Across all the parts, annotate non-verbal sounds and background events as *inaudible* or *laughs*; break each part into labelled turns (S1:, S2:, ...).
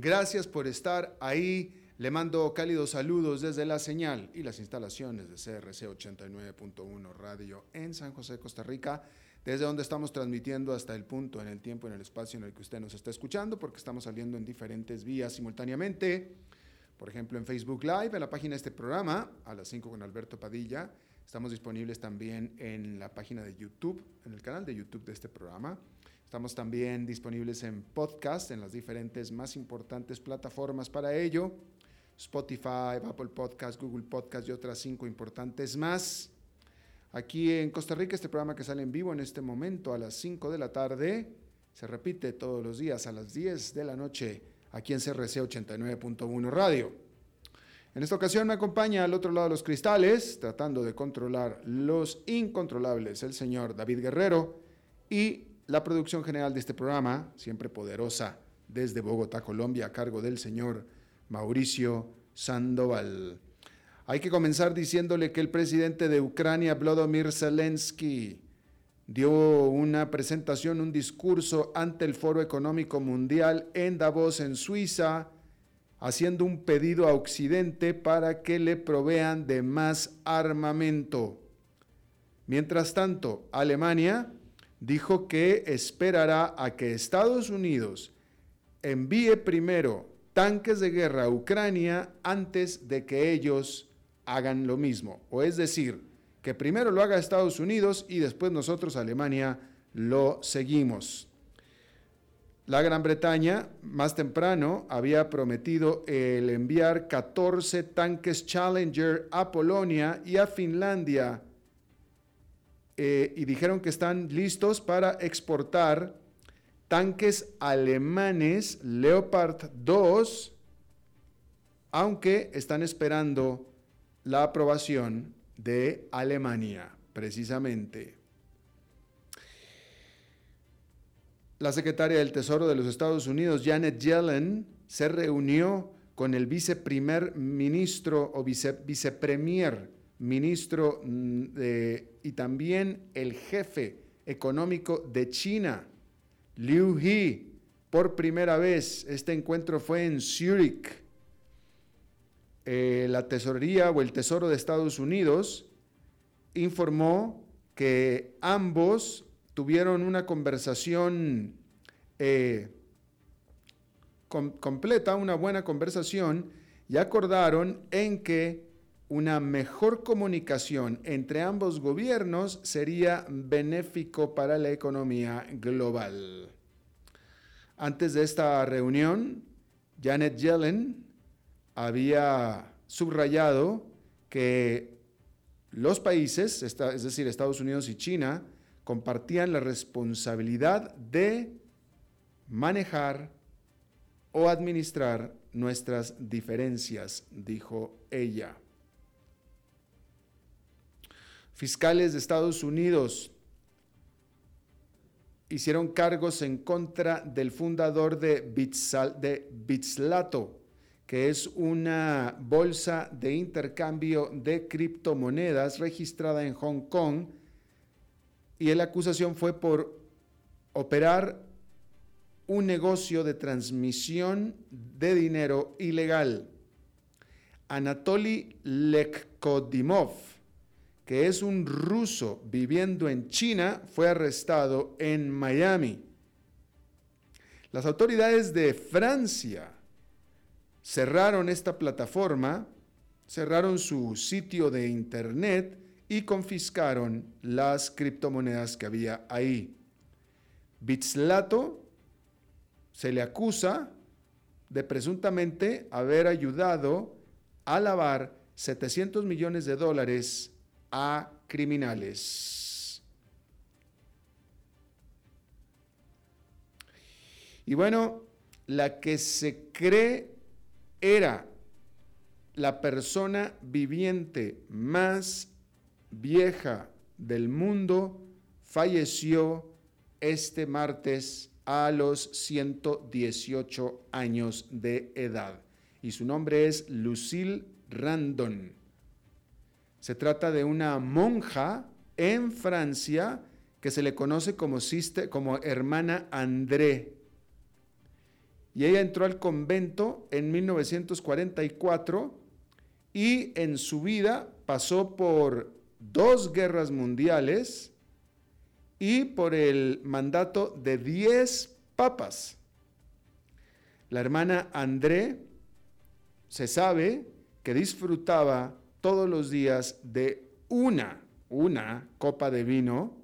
S1: Gracias por estar ahí. Le mando cálidos saludos desde la señal y las instalaciones de CRC 89.1 Radio en San José, Costa Rica, desde donde estamos transmitiendo hasta el punto, en el tiempo, en el espacio en el que usted nos está escuchando, porque estamos saliendo en diferentes vías simultáneamente. Por ejemplo, en Facebook Live, en la página de este programa, a las 5 con Alberto Padilla. Estamos disponibles también en la página de YouTube, en el canal de YouTube de este programa. Estamos también disponibles en podcast, en las diferentes más importantes plataformas para ello. Spotify, Apple Podcast, Google Podcast y otras cinco importantes más. Aquí en Costa Rica, este programa que sale en vivo en este momento a las 5 de la tarde, se repite todos los días a las 10 de la noche aquí en CRC 89.1 Radio. En esta ocasión me acompaña al otro lado de los cristales, tratando de controlar los incontrolables, el señor David Guerrero y la producción general de este programa, siempre poderosa, desde Bogotá, Colombia, a cargo del señor Mauricio Sandoval. Hay que comenzar diciéndole que el presidente de Ucrania, Vladimir Zelensky, dio una presentación, un discurso ante el Foro Económico Mundial en Davos, en Suiza, haciendo un pedido a Occidente para que le provean de más armamento. Mientras tanto, Alemania dijo que esperará a que Estados Unidos envíe primero tanques de guerra a Ucrania antes de que ellos hagan lo mismo. O es decir, que primero lo haga Estados Unidos y después nosotros, Alemania, lo seguimos. La Gran Bretaña más temprano había prometido el enviar 14 tanques Challenger a Polonia y a Finlandia eh, y dijeron que están listos para exportar tanques alemanes Leopard 2, aunque están esperando la aprobación de Alemania, precisamente. La secretaria del Tesoro de los Estados Unidos, Janet Yellen, se reunió con el viceprimer ministro o vicepremier ministro mm, y también el jefe económico de China, Liu He, por primera vez. Este encuentro fue en Zurich. Eh, la tesorería o el Tesoro de Estados Unidos informó que ambos tuvieron una conversación eh, completa, una buena conversación, y acordaron en que una mejor comunicación entre ambos gobiernos sería benéfico para la economía global. Antes de esta reunión, Janet Yellen había subrayado que los países, es decir, Estados Unidos y China, compartían la responsabilidad de manejar o administrar nuestras diferencias, dijo ella. Fiscales de Estados Unidos hicieron cargos en contra del fundador de, Bitslato, que es una bolsa de intercambio de criptomonedas registrada en Hong Kong, y la acusación fue por operar un negocio de transmisión de dinero ilegal. Anatoly Lekkodimov, que es un ruso viviendo en China, fue arrestado en Miami. Las autoridades de Francia cerraron esta plataforma, cerraron su sitio de internet y confiscaron las criptomonedas que había ahí. Bitslato se le acusa de presuntamente haber ayudado a lavar 700 millones de dólares a criminales. Y bueno, la que se cree era la persona viviente más vieja del mundo falleció este martes a los 118 años de edad. Y su nombre es Lucille Randon. Se trata de una monja en Francia que se le conoce como, como hermana André. Y ella entró al convento en 1944 y en su vida pasó por dos guerras mundiales y por el mandato de diez papas. La hermana André se sabe que disfrutaba todos los días de una, una copa de vino,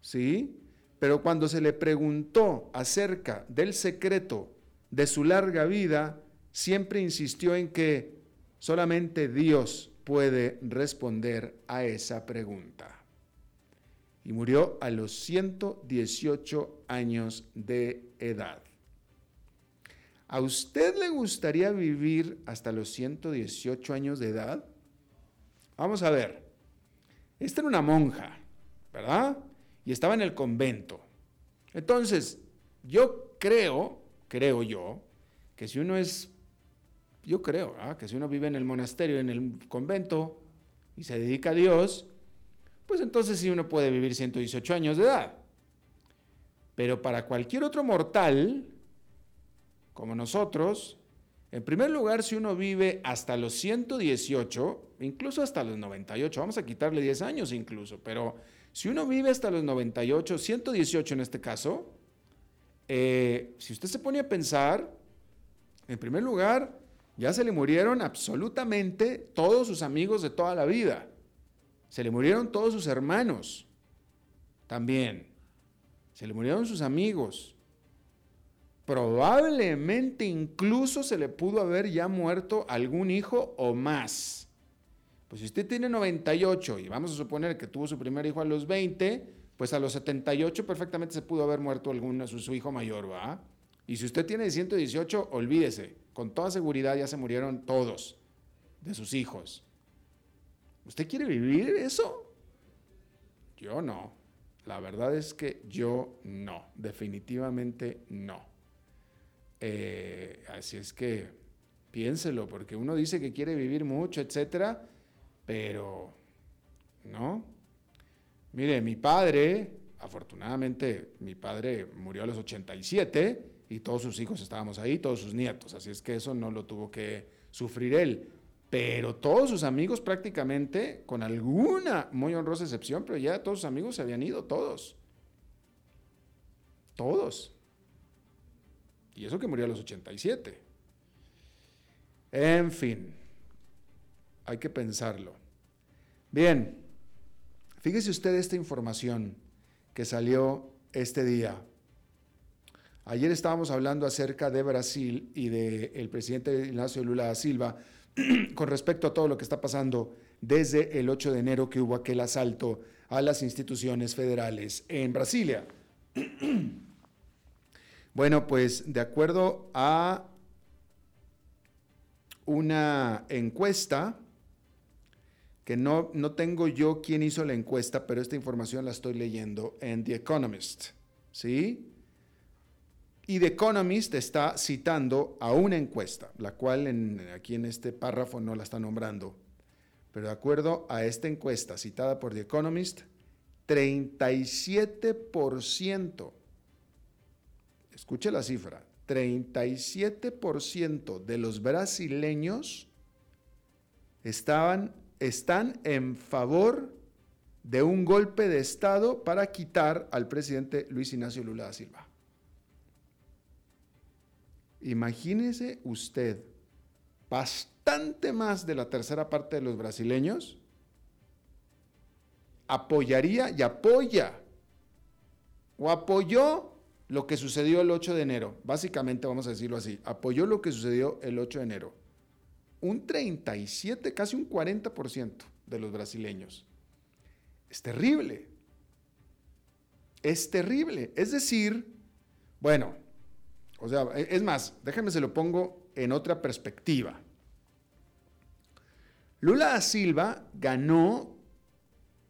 S1: ¿sí? Pero cuando se le preguntó acerca del secreto de su larga vida, siempre insistió en que solamente Dios puede responder a esa pregunta. Y murió a los 118 años de edad. ¿A usted le gustaría vivir hasta los 118 años de edad? Vamos a ver. Esta era una monja, ¿verdad? Y estaba en el convento. Entonces, yo creo, creo yo, que si uno es yo creo que si uno vive en el monasterio, en el convento, y se dedica a Dios, pues entonces sí uno puede vivir 118 años de edad. Pero para cualquier otro mortal, como nosotros, en primer lugar, si uno vive hasta los 118, incluso hasta los 98, vamos a quitarle 10 años incluso, pero si uno vive hasta los 98, 118 en este caso, eh, si usted se pone a pensar, en primer lugar, ya se le murieron absolutamente todos sus amigos de toda la vida. Se le murieron todos sus hermanos también. Se le murieron sus amigos. Probablemente incluso se le pudo haber ya muerto algún hijo o más. Pues si usted tiene 98 y vamos a suponer que tuvo su primer hijo a los 20, pues a los 78 perfectamente se pudo haber muerto algún su, su hijo mayor, ¿va? Y si usted tiene 118, olvídese, con toda seguridad ya se murieron todos de sus hijos. ¿Usted quiere vivir eso? Yo no. La verdad es que yo no, definitivamente no. Eh, así es que piénselo, porque uno dice que quiere vivir mucho, etcétera, pero no. Mire, mi padre, afortunadamente, mi padre murió a los 87 y todos sus hijos estábamos ahí, todos sus nietos, así es que eso no lo tuvo que sufrir él. Pero todos sus amigos prácticamente, con alguna muy honrosa excepción, pero ya todos sus amigos se habían ido, todos. Todos. Y eso que murió a los 87. En fin, hay que pensarlo. Bien, fíjese usted esta información que salió este día Ayer estábamos hablando acerca de Brasil y del presidente Ignacio Lula da Silva *clears throat* con respecto a todo lo que está pasando desde el 8 de enero que hubo aquel asalto a las instituciones federales en Brasilia. *clears throat* Bueno, pues de acuerdo a una encuesta, que no, no tengo yo quién hizo la encuesta, pero esta información la estoy leyendo en The Economist, ¿sí? Y The Economist está citando a una encuesta, la cual aquí en este párrafo no la está nombrando. Pero de acuerdo a esta encuesta citada por The Economist, 37%, escuche la cifra, 37% de los brasileños estaban, están en favor de un golpe de Estado para quitar al presidente Luis Ignacio Lula da Silva. Imagínese usted, bastante más de la tercera parte de los brasileños apoyaría y apoya o apoyó lo que sucedió el 8 de enero. Básicamente vamos a decirlo así, apoyó lo que sucedió el 8 de enero. Un 37, casi un 40% de los brasileños. Es terrible. Es terrible. Es decir, bueno, o sea, e, es más, déjenme se lo pongo en otra perspectiva. Lula da Silva ganó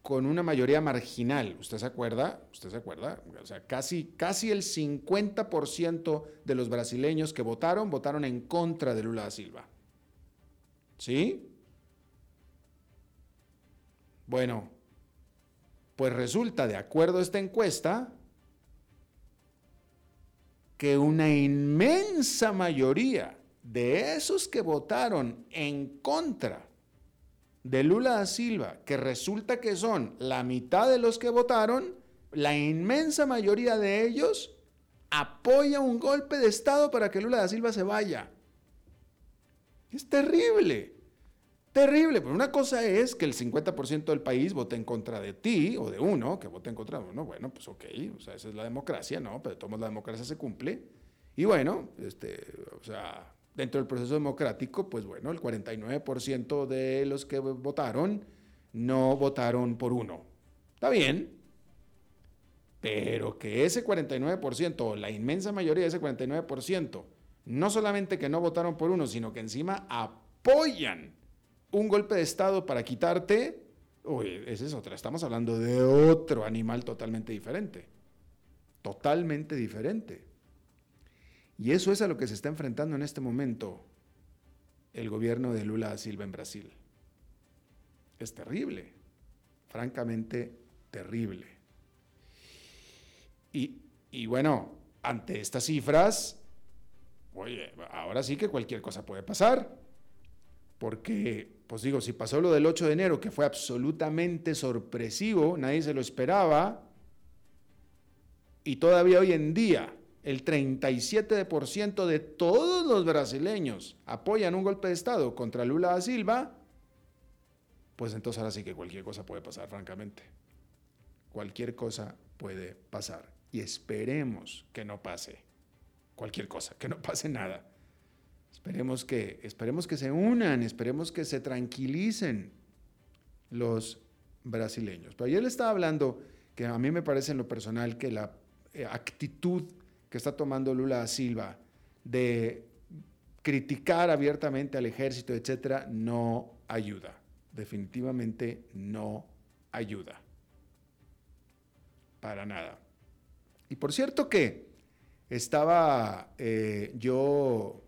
S1: con una mayoría marginal. ¿Usted se acuerda? ¿Usted se acuerda? O sea, casi, casi el 50% de los brasileños que votaron votaron en contra de Lula da Silva. ¿Sí? Bueno, pues resulta, de acuerdo a esta encuesta, que una inmensa mayoría de esos que votaron en contra de Lula da Silva, que resulta que son la mitad de los que votaron, la inmensa mayoría de ellos apoya un golpe de Estado para que Lula da Silva se vaya. Es terrible. Terrible, pero una cosa es que el 50% del país vote en contra de ti o de uno, que vote en contra de uno, bueno, pues ok, o sea, esa es la democracia, ¿no? Pero todos la democracia se cumple. Y bueno, este, o sea, dentro del proceso democrático, pues bueno, el 49% de los que votaron no votaron por uno. Está bien, pero que ese 49%, o la inmensa mayoría de ese 49%, no solamente que no votaron por uno, sino que encima apoyan un golpe de Estado para quitarte, uy, esa es otra. Estamos hablando de otro animal totalmente diferente. Totalmente diferente. Y eso es a lo que se está enfrentando en este momento el gobierno de Lula da Silva en Brasil. Es terrible, francamente terrible. Y, bueno, ante estas cifras, oye, ahora sí que cualquier cosa puede pasar, porque pues digo, si pasó lo del 8 de enero, que fue absolutamente sorpresivo, nadie se lo esperaba, y todavía hoy en día el 37% de todos los brasileños apoyan un golpe de Estado contra Lula da Silva, pues entonces ahora sí que cualquier cosa puede pasar, francamente. Cualquier cosa puede pasar. Y esperemos que no pase cualquier cosa, que no pase nada. Esperemos que, esperemos que se unan, esperemos que se tranquilicen los brasileños. Pero ayer le estaba hablando que a mí me parece en lo personal que la eh, actitud que está tomando Lula Silva de criticar abiertamente al ejército, etcétera, no ayuda. Definitivamente no ayuda. Para nada. Y por cierto que estaba eh, yo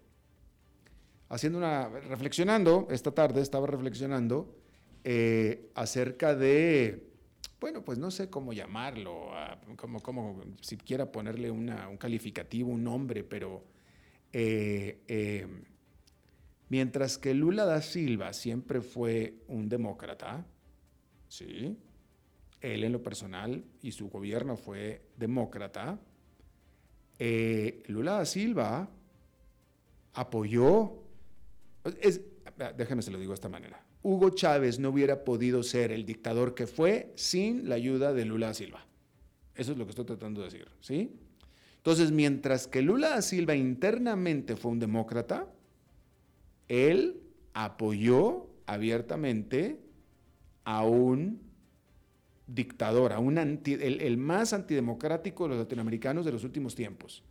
S1: haciendo una, reflexionando, esta tarde estaba reflexionando eh, acerca de, bueno, pues no sé cómo llamarlo, como, como si quiera ponerle un calificativo, un nombre, pero eh, eh, mientras que Lula da Silva siempre fue un demócrata, ¿sí? Él en lo personal y su gobierno fue demócrata, Lula da Silva apoyó es, déjeme se lo digo de esta manera. Hugo Chávez no hubiera podido ser el dictador que fue sin la ayuda de Lula da Silva. Eso es lo que estoy tratando de decir, ¿sí? Entonces, mientras que Lula da Silva internamente fue un demócrata, él apoyó abiertamente a un dictador, a un el, más antidemocrático de los latinoamericanos de los últimos tiempos,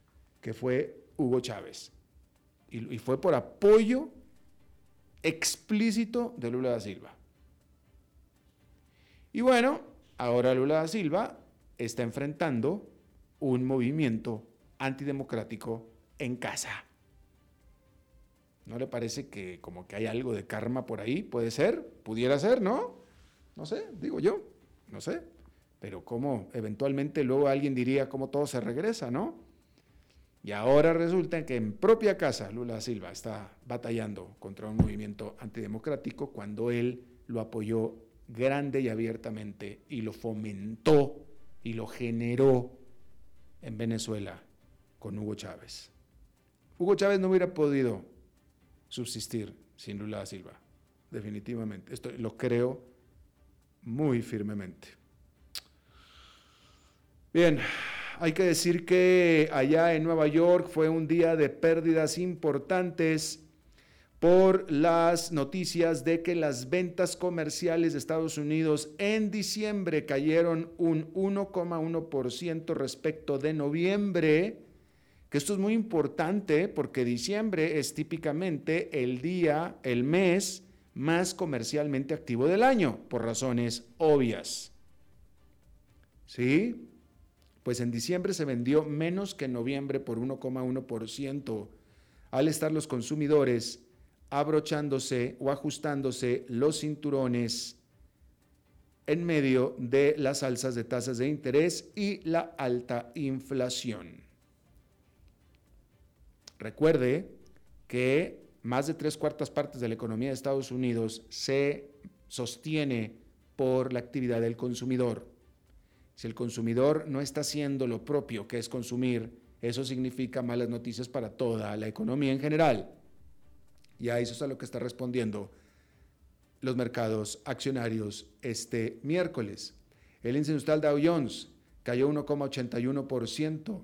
S1: que fue Hugo Chávez. Y, y fue por apoyo explícito de Lula da Silva. Y bueno, ahora Lula da Silva está enfrentando un movimiento antidemocrático en casa. ¿No le parece que como que hay algo de karma por ahí? Puede ser, pudiera ser, ¿no? No sé, digo yo, no sé. Pero cómo eventualmente luego alguien diría cómo todo se regresa, ¿no? Y ahora resulta que en propia casa Lula Silva está batallando contra un movimiento antidemocrático cuando él lo apoyó grande y abiertamente y lo fomentó y lo generó en Venezuela con Hugo Chávez. Hugo Chávez no hubiera podido subsistir sin Lula Silva, definitivamente. Esto lo creo muy firmemente. Bien, hay que decir que allá en Nueva York fue un día de pérdidas importantes por las noticias de que las ventas comerciales de Estados Unidos en diciembre cayeron un 1,1% respecto de noviembre, que esto es muy importante porque diciembre es típicamente el día, el mes más comercialmente activo del año, por razones obvias. ¿Sí? Pues en diciembre se vendió menos que en noviembre por 1,1%, al estar los consumidores abrochándose o ajustándose los cinturones en medio de las alzas de tasas de interés y la alta inflación. Recuerde que más de tres cuartas partes de la economía de Estados Unidos se sostiene por la actividad del consumidor. Si el consumidor no está haciendo lo propio, que es consumir, eso significa malas noticias para toda la economía en general. Y a eso es a lo que está respondiendo los mercados accionarios este miércoles. El índice industrial Dow Jones cayó 1,81%.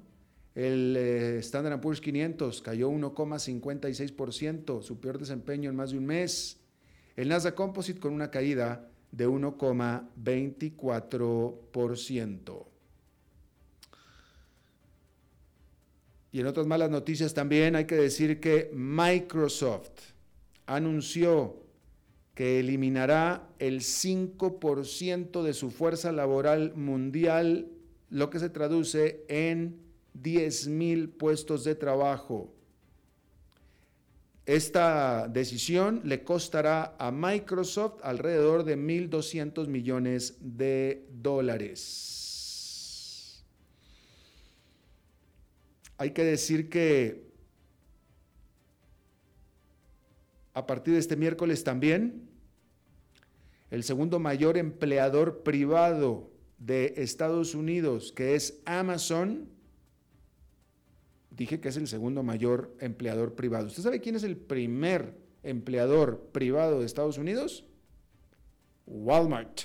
S1: El eh, Standard Poor's 500 cayó 1,56%, su peor desempeño en más de un mes. El Nasdaq Composite con una caída de 1,24%. Y en otras malas noticias también hay que decir que Microsoft anunció que eliminará el 5% de su fuerza laboral mundial, lo que se traduce en 10 mil puestos de trabajo. Esta decisión le costará a Microsoft alrededor de 1.200 millones de dólares. Hay que decir que a partir de este miércoles también, el segundo mayor empleador privado de Estados Unidos, que es Amazon, dije que es el segundo mayor empleador privado. ¿Usted sabe quién es el primer empleador privado de Estados Unidos? Walmart.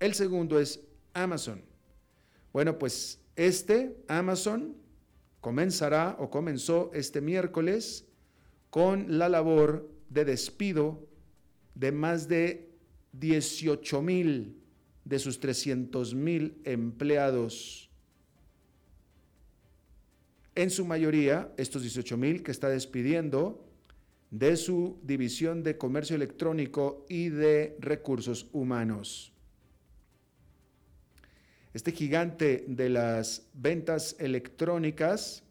S1: El segundo es Amazon. Bueno, pues este, Amazon, comenzará o comenzó este miércoles con la labor de despido de más de 18 mil de sus 300 mil empleados. En su mayoría, estos 18 mil que está despidiendo de su división de comercio electrónico y de recursos humanos. Este gigante de las ventas electrónicas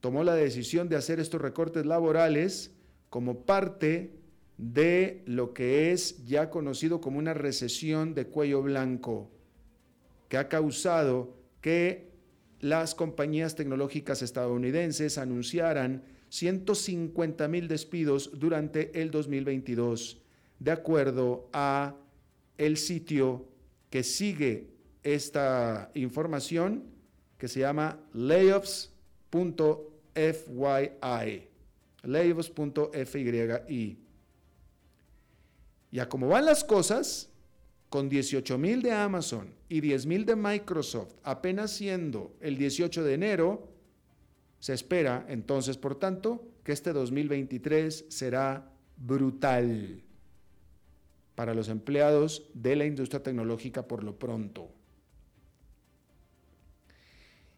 S1: tomó la decisión de hacer estos recortes laborales como parte de lo que es ya conocido como una recesión de cuello blanco, que ha causado que las compañías tecnológicas estadounidenses anunciaran 150 mil despidos durante el 2022, de acuerdo a el sitio que sigue esta información que se llama layoffs.fyi. Layoffs.fyi. Y a cómo van las cosas, con 18 mil de Amazon y 10 mil de Microsoft apenas siendo el 18 de enero, se espera entonces, por tanto, que este 2023 será brutal para los empleados de la industria tecnológica por lo pronto.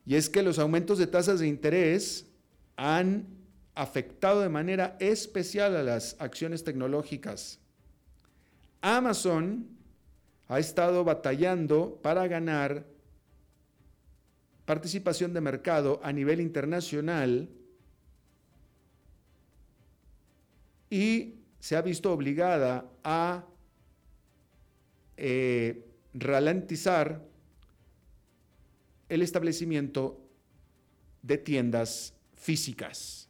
S1: Y es que los aumentos de tasas de interés han afectado de manera especial a las acciones tecnológicas. Amazon ha estado batallando para ganar participación de mercado a nivel internacional y se ha visto obligada a eh, ralentizar el establecimiento de tiendas físicas,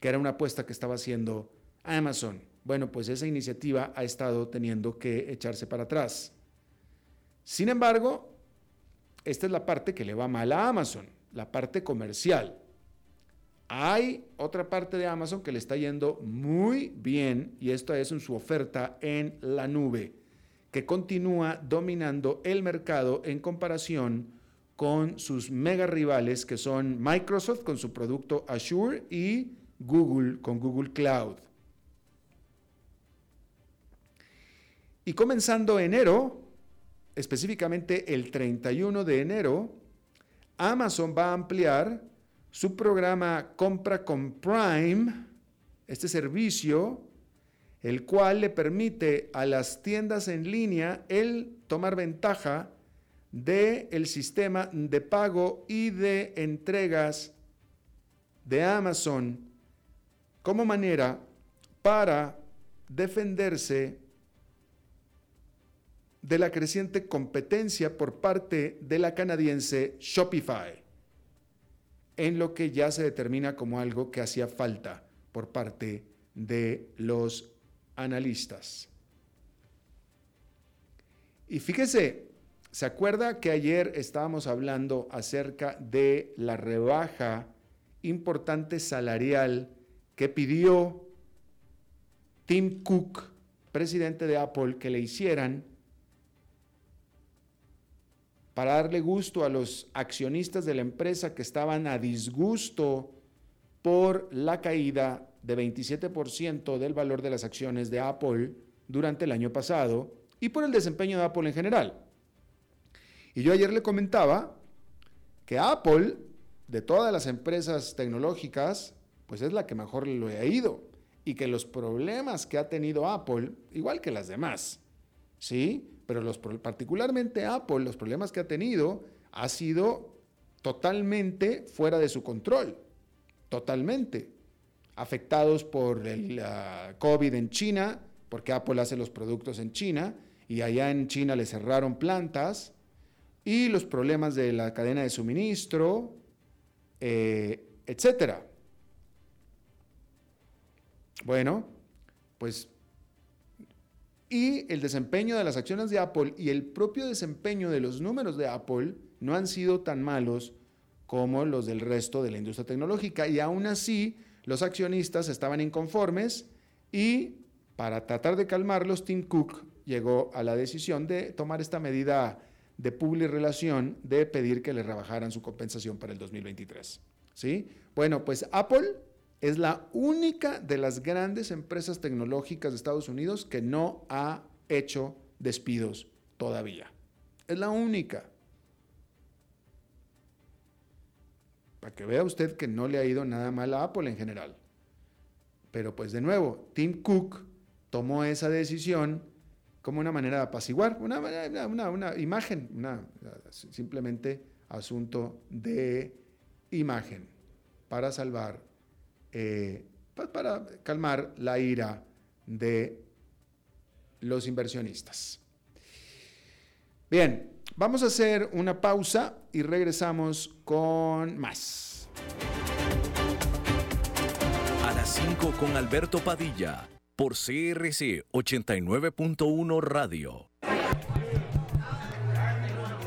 S1: que era una apuesta que estaba haciendo Amazon. Bueno, pues esa iniciativa ha estado teniendo que echarse para atrás. Sin embargo, esta es la parte que le va mal a Amazon, la parte comercial. Hay otra parte de Amazon que le está yendo muy bien y esto es en su oferta en la nube, que continúa dominando el mercado en comparación con sus mega rivales que son Microsoft con su producto Azure y Google con Google Cloud. Y comenzando enero, específicamente el 31 de enero, Amazon va a ampliar su programa Compra con Prime, este servicio, el cual le permite a las tiendas en línea el tomar ventaja del el sistema de pago y de entregas de Amazon como manera para defenderse de la creciente competencia por parte de la canadiense Shopify, en lo que ya se determina como algo que hacía falta por parte de los analistas. Y fíjese, ¿se acuerda que ayer estábamos hablando acerca de la rebaja importante salarial que pidió Tim Cook, presidente de Apple, que le hicieran para darle gusto a los accionistas de la empresa que estaban a disgusto por la caída de 27% del valor de las acciones de Apple durante el año pasado y por el desempeño de Apple en general. Y yo ayer le comentaba que Apple, de todas las empresas tecnológicas, pues es la que mejor lo ha ido y que los problemas que ha tenido Apple, igual que las demás, ¿sí? Pero los, particularmente Apple, los problemas que ha tenido ha sido totalmente fuera de su control, totalmente. Afectados por el COVID en China, porque Apple hace los productos en China y allá en China le cerraron plantas, y los problemas de la cadena de suministro, eh, etcétera. Bueno, pues y el desempeño de las acciones de Apple y el propio desempeño de los números de Apple no han sido tan malos como los del resto de la industria tecnológica. Y aún así, los accionistas estaban inconformes y para tratar de calmarlos, Tim Cook llegó a la decisión de tomar esta medida de public relación de pedir que le rebajaran su compensación para el 2023. ¿Sí? Bueno, pues Apple es la única de las grandes empresas tecnológicas de Estados Unidos que no ha hecho despidos todavía. Es la única. Para que vea usted que no le ha ido nada mal a Apple en general. Pero pues de nuevo, Tim Cook tomó esa decisión como una manera de apaciguar, una, una imagen, una, simplemente asunto de imagen para salvar eh, pues, para calmar la ira de los inversionistas. Bien, vamos a hacer una pausa y regresamos con más.
S2: A las 5 con Alberto Padilla, por CRC 89.1 Radio.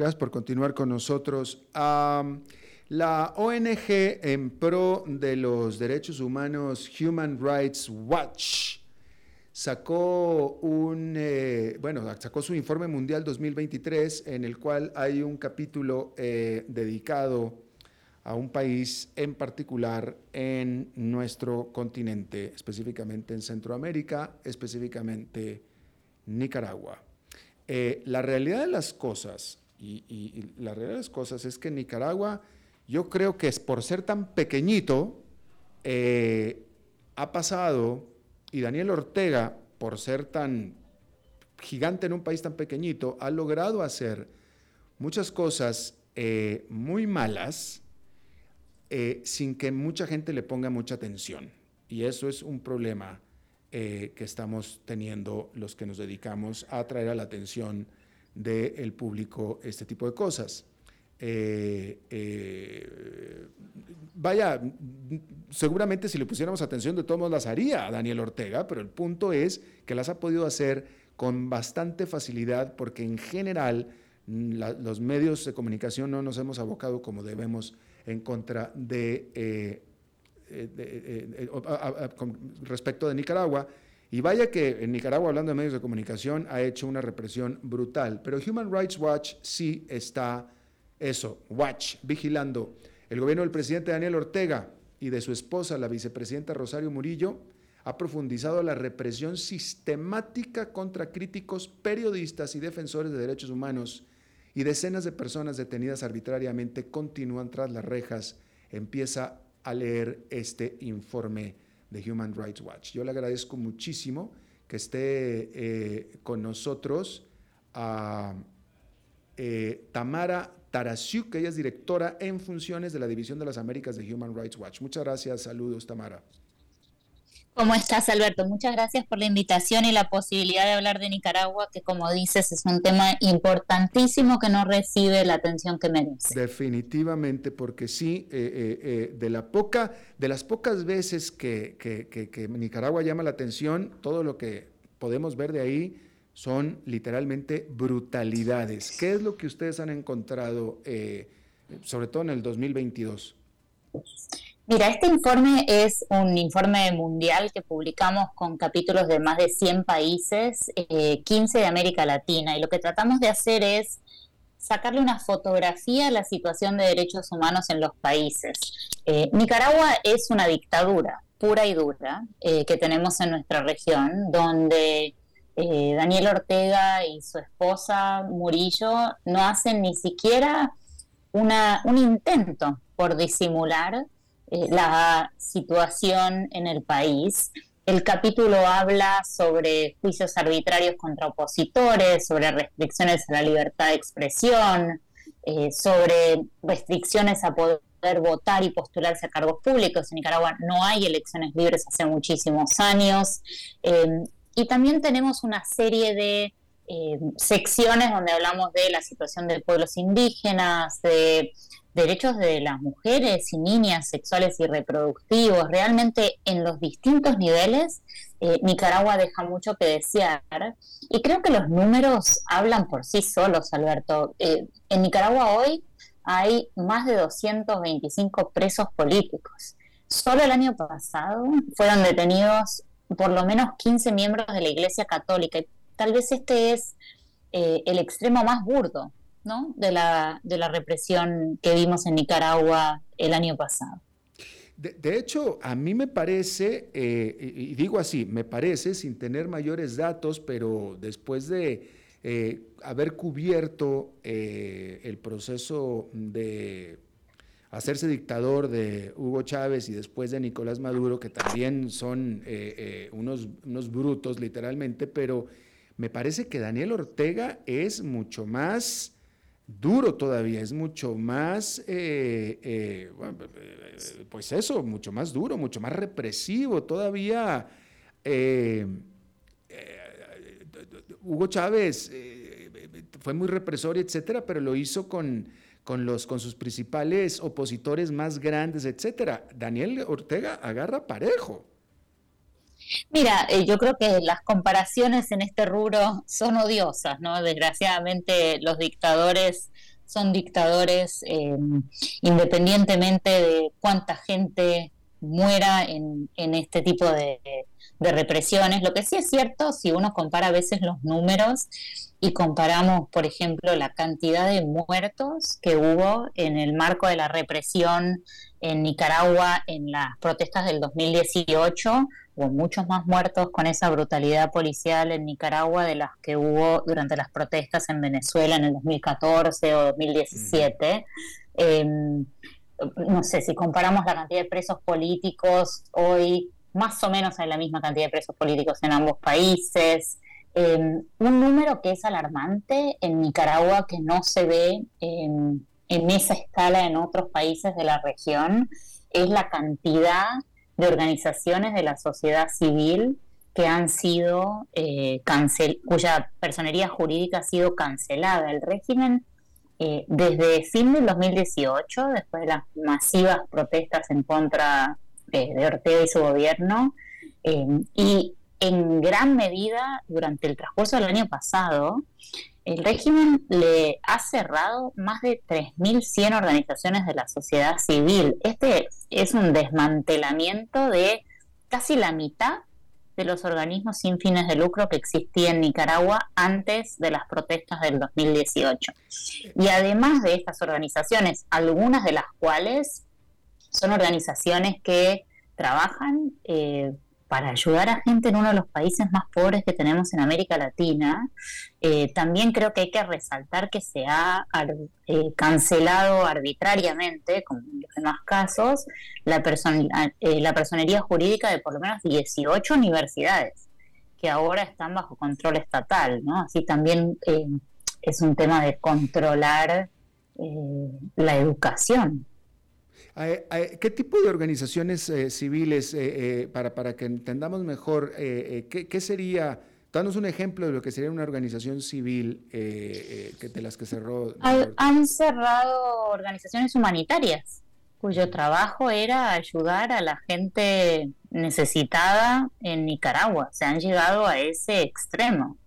S1: Gracias por continuar con nosotros. la ONG en pro de los derechos humanos Human Rights Watch sacó un, eh, bueno, sacó su informe mundial 2023 en el cual hay un capítulo eh, dedicado a un país en particular en nuestro continente, específicamente en Centroamérica, específicamente Nicaragua. Eh, la realidad de las cosas, y, la realidad de las cosas es que Nicaragua, yo creo que es por ser tan pequeñito, ha pasado y Daniel Ortega, por ser tan gigante en un país tan pequeñito, ha logrado hacer muchas cosas eh, muy malas eh, sin que mucha gente le ponga mucha atención. Y eso es un problema eh, que estamos teniendo los que nos dedicamos a traer a la atención del público este tipo de cosas. vaya, seguramente si le pusiéramos atención de todos modos las haría Daniel Ortega, pero el punto es que las ha podido hacer con bastante facilidad porque en general los medios de comunicación no nos hemos abocado como debemos en contra de, eh, eh, eh, respecto de Nicaragua. Y vaya que en Nicaragua, hablando de medios de comunicación, ha hecho una represión brutal. Pero Human Rights Watch sí está eso, watch, vigilando. El gobierno del presidente Daniel Ortega y de su esposa, la vicepresidenta Rosario Murillo, ha profundizado la represión sistemática contra críticos, periodistas y defensores de derechos humanos y decenas de personas detenidas arbitrariamente continúan tras las rejas. Empieza a leer este informe de Human Rights Watch. Yo le agradezco muchísimo que esté eh, con nosotros a eh, Tamara Tarasiuk, que ella es directora en funciones de la División de las Américas de Human Rights Watch. Muchas gracias, saludos Tamara.
S3: ¿Cómo estás, Alberto? Muchas gracias por la invitación y la posibilidad de hablar de Nicaragua, que como dices es un tema importantísimo que no recibe la atención que merece.
S1: Definitivamente, porque sí, eh, eh, eh, de, la poca, de las pocas veces que, que Nicaragua llama la atención, todo lo que podemos ver de ahí son literalmente brutalidades. ¿Qué es lo que ustedes han encontrado, sobre todo en el 2022?
S3: Mira, este informe es un informe mundial que publicamos con capítulos de más de 100 países, 15 eh, de América Latina, y lo que tratamos de hacer es sacarle una fotografía a la situación de derechos humanos en los países. Eh, Nicaragua es una dictadura pura y dura que tenemos en nuestra región, donde eh, Daniel Ortega y su esposa Murillo no hacen ni siquiera una, un intento por disimular eh, la situación en el país. El capítulo habla sobre juicios arbitrarios contra opositores, sobre restricciones a la libertad de expresión, eh, sobre restricciones a poder votar y postularse a cargos públicos. En Nicaragua no hay elecciones libres hace muchísimos años. Y también tenemos una serie de eh, secciones donde hablamos de la situación de pueblos indígenas, de derechos de las mujeres y niñas sexuales y reproductivos. Realmente en los distintos niveles, eh, Nicaragua deja mucho que desear. Y creo que los números hablan por sí solos, Alberto. Eh, en Nicaragua hoy hay más de 225 presos políticos. Solo el año pasado fueron detenidos por lo menos 15 miembros de la Iglesia Católica. Tal vez este es eh, el extremo más burdo ¿no? de, la, de la represión que vimos en Nicaragua el año pasado.
S1: De, hecho, a mí me parece, eh, y digo así, me parece, sin tener mayores datos, pero después de eh, haber cubierto el proceso de hacerse dictador de Hugo Chávez y después de Nicolás Maduro, que también son unos, unos brutos literalmente, pero me parece que Daniel Ortega es mucho más duro todavía, es mucho más, eh, pues eso, mucho más duro, mucho más represivo todavía. Hugo Chávez fue muy represor, etcétera, pero lo hizo con con, los, con sus principales opositores más grandes, etcétera. Daniel Ortega agarra parejo.
S3: Mira, eh, yo creo que las comparaciones en este rubro son odiosas, ¿no? Desgraciadamente los dictadores son dictadores em, independientemente de cuánta gente muera en, este tipo de, de, represiones. Lo que sí es cierto, si uno compara a veces los números y comparamos, por ejemplo, la cantidad de muertos que hubo en el marco de la represión en Nicaragua en las protestas del 2018, hubo muchos más muertos con esa brutalidad policial en Nicaragua de las que hubo durante las protestas en Venezuela en el 2014 o 2017. Em, no sé, si comparamos la cantidad de presos políticos hoy, más o menos hay la misma cantidad de presos políticos en ambos países. Em, un número que es alarmante en Nicaragua que no se ve en, esa escala en otros países de la región es la cantidad de organizaciones de la sociedad civil que han sido eh, cuya personería jurídica ha sido cancelada. El régimen eh, desde fin del 2018, después de las masivas protestas en contra de, de Ortega y su gobierno, eh, y en gran medida durante el transcurso del año pasado, el régimen le ha cerrado más de 3.100 organizaciones de la sociedad civil. Este es un desmantelamiento de casi la mitad de los organismos sin fines de lucro que existían en Nicaragua antes de las protestas del 2018. Y además de estas organizaciones, algunas de las cuales son organizaciones que trabajan eh, para ayudar a gente en uno de los países más pobres que tenemos en América Latina. Eh, también creo que hay que resaltar que se ha eh, cancelado arbitrariamente, como en los demás casos, la, eh, la personería jurídica de por lo menos 18 universidades que ahora están bajo control estatal, ¿no? Así también es un tema de controlar la educación.
S1: ¿Qué tipo de organizaciones eh, civiles, eh, eh, para, para que entendamos mejor, ¿qué, sería, danos un ejemplo de lo que sería una organización civil que, de las que cerró?
S3: Han cerrado organizaciones humanitarias cuyo trabajo era ayudar a la gente necesitada en Nicaragua. Se han llegado a ese extremo.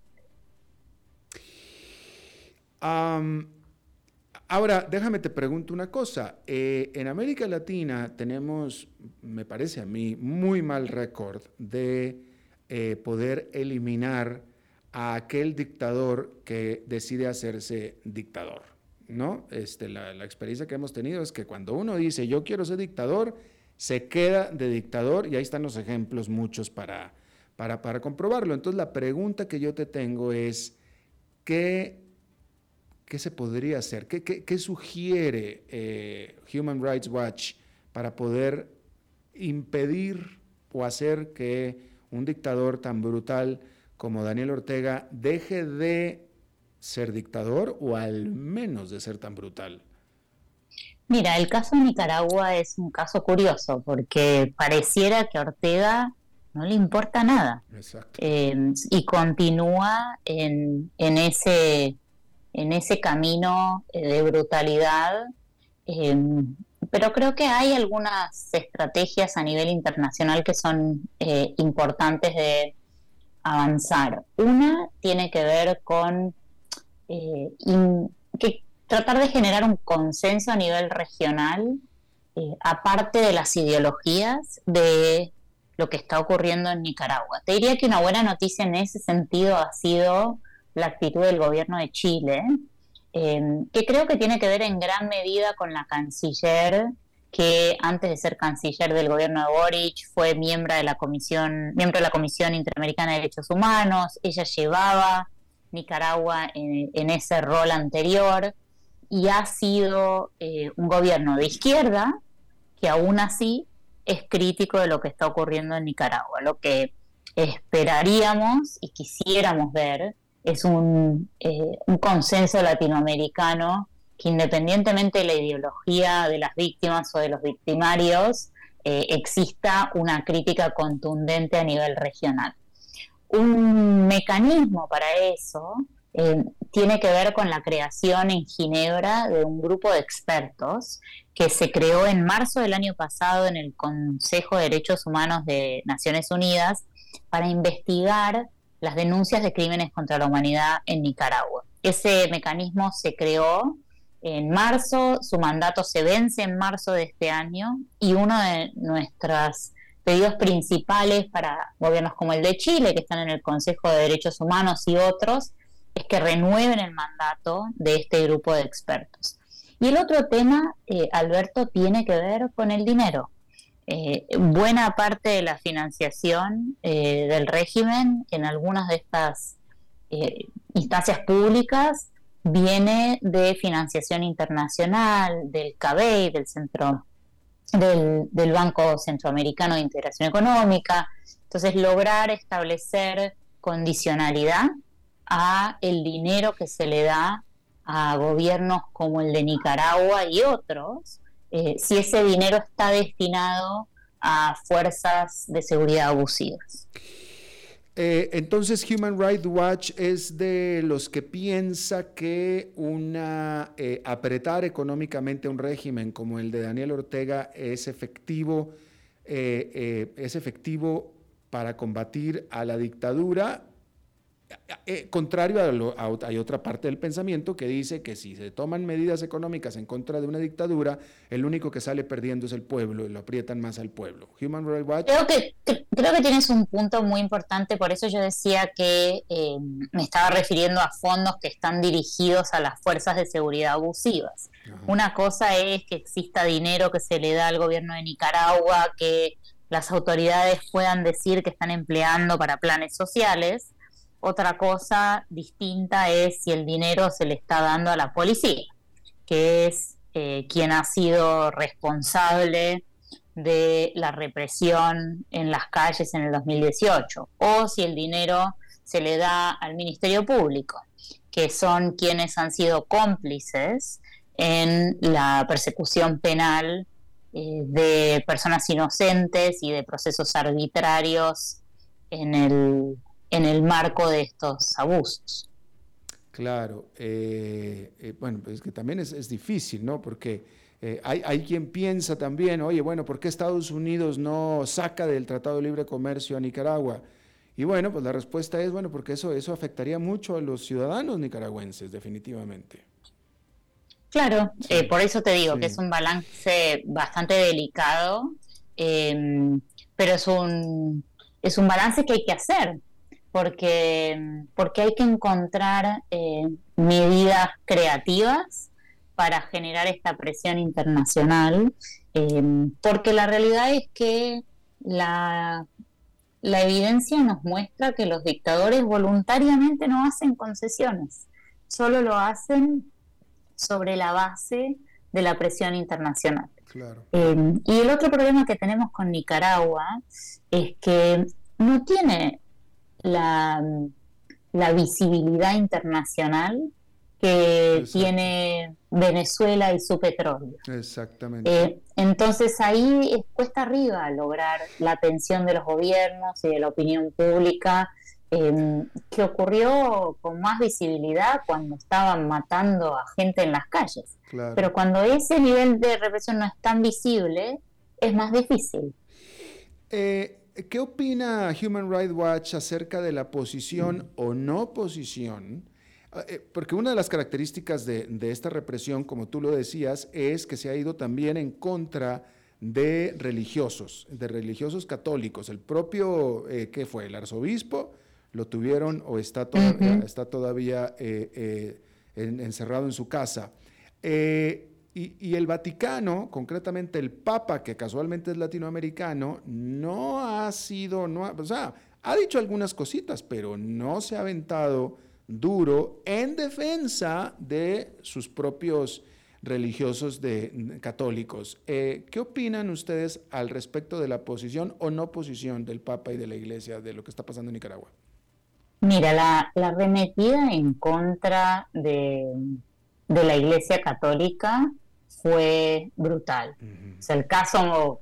S1: Ahora, déjame te pregunto una cosa. Eh, en América Latina tenemos, me parece a mí, muy mal récord de eh, poder eliminar a aquel dictador que decide hacerse dictador. ¿no? Este, la, la, experiencia que hemos tenido es que cuando uno dice yo quiero ser dictador, se queda de dictador y ahí están los ejemplos muchos para, para, para comprobarlo. Entonces la pregunta que yo te tengo es, ¿qué ¿Qué se podría hacer? ¿Qué, sugiere eh, Human Rights Watch para poder impedir o hacer que un dictador tan brutal como Daniel Ortega deje de ser dictador o al menos de ser tan brutal?
S3: Mira, el caso de Nicaragua es un caso curioso porque pareciera que Ortega no le importa nada eh, y continúa en, en ese en ese camino eh, de brutalidad, em, pero creo que hay algunas estrategias a nivel internacional que son eh, importantes de avanzar. Una tiene que ver con eh, que tratar de generar un consenso a nivel regional, aparte de las ideologías de lo que está ocurriendo en Nicaragua. Te diría que una buena noticia en ese sentido ha sido la actitud del gobierno de Chile, em, que creo que tiene que ver en gran medida con la canciller que antes de ser canciller del gobierno de Boric fue miembro de la comisión, miembro de la Comisión Interamericana de Derechos Humanos, ella llevaba Nicaragua en, ese rol anterior y ha sido eh, un gobierno de izquierda que aún así es crítico de lo que está ocurriendo en Nicaragua. Lo que esperaríamos y quisiéramos ver es un, eh, un consenso latinoamericano que independientemente de la ideología de las víctimas o de los victimarios, eh, exista una crítica contundente a nivel regional. Un mecanismo para eso eh, tiene que ver con la creación en Ginebra de un grupo de expertos que se creó en marzo del año pasado en el Consejo de Derechos Humanos de Naciones Unidas para investigar las denuncias de crímenes contra la humanidad en Nicaragua. Ese mecanismo se creó en marzo, su mandato se vence en marzo de este año y uno de nuestros pedidos principales para gobiernos como el de Chile, que están en el Consejo de Derechos Humanos y otros, es que renueven el mandato de este grupo de expertos. Y el otro tema, eh, Alberto, tiene que ver con el dinero. Eh, buena parte de la financiación eh, del régimen en algunas de estas instancias públicas viene de financiación internacional, del CABEI, del Centro del, Banco Centroamericano de Integración Económica. Entonces, lograr establecer condicionalidad a el dinero que se le da a gobiernos como el de Nicaragua y otros, eh, si ese dinero está destinado a fuerzas de seguridad abusivas.
S1: Eh, entonces Human Rights Watch es de los que piensa que una eh, apretar económicamente un régimen como el de Daniel Ortega es efectivo, es efectivo para combatir a la dictadura eh, contrario a, lo, hay otra parte del pensamiento que dice que si se toman medidas económicas en contra de una dictadura, el único que sale perdiendo es el pueblo y lo aprietan más al pueblo. Human Rights Watch.
S3: Creo que, creo que tienes un punto muy importante, por eso yo decía que eh, me estaba refiriendo a fondos que están dirigidos a las fuerzas de seguridad abusivas. Una cosa es que exista dinero que se le da al gobierno de Nicaragua, que las autoridades puedan decir que están empleando para planes sociales otra cosa distinta es si el dinero se le está dando a la policía, que es eh, quien ha sido responsable de la represión en las calles en el 2018, o si el dinero se le da al Ministerio Público, que son quienes han sido cómplices en la persecución penal eh, de personas inocentes y de procesos arbitrarios en el en el marco de estos abusos.
S1: Claro, eh, eh, bueno, pues es que también es, difícil, ¿no? Porque eh, hay, hay, quien piensa también, oye, bueno, ¿por qué Estados Unidos no saca del Tratado de Libre Comercio a Nicaragua? Y bueno, pues la respuesta es, bueno, porque eso, eso afectaría mucho a los ciudadanos nicaragüenses, definitivamente.
S3: Claro, por eso te digo que es un balance bastante delicado, pero es un, es un balance que hay que hacer, porque, porque hay que encontrar eh, medidas creativas para generar esta presión internacional, eh, porque la realidad es que la, la evidencia nos muestra que los dictadores voluntariamente no hacen concesiones, solo lo hacen sobre la base de la presión internacional. Eh, y el otro problema que tenemos con Nicaragua es que no tiene la, visibilidad internacional que tiene Venezuela y su petróleo.
S1: Exactamente.
S3: Eh, entonces ahí cuesta arriba lograr la atención de los gobiernos y de la opinión pública, em, que ocurrió con más visibilidad cuando estaban matando a gente en las calles. Pero cuando ese nivel de represión no es tan visible, es más difícil.
S1: Eh, ¿Qué opina Human Rights Watch acerca de la posición o no posición? Ah, eh, porque una de las características de, esta represión, como tú lo decías, es que se ha ido también en contra de religiosos, de religiosos católicos. El propio, eh, ¿qué fue? El arzobispo lo tuvieron o está todavía, está todavía eh, encerrado en su casa. Y, el Vaticano, concretamente el Papa, que casualmente es latinoamericano, no ha sido, no o sea, ha dicho algunas cositas, pero no se ha aventado duro en defensa de sus propios religiosos de, católicos. Eh, ¿Qué opinan ustedes al respecto de la posición o no posición del Papa y de la Iglesia de lo que está pasando en Nicaragua?
S3: Mira, la, la en contra de, de la Iglesia Católica fue brutal. el caso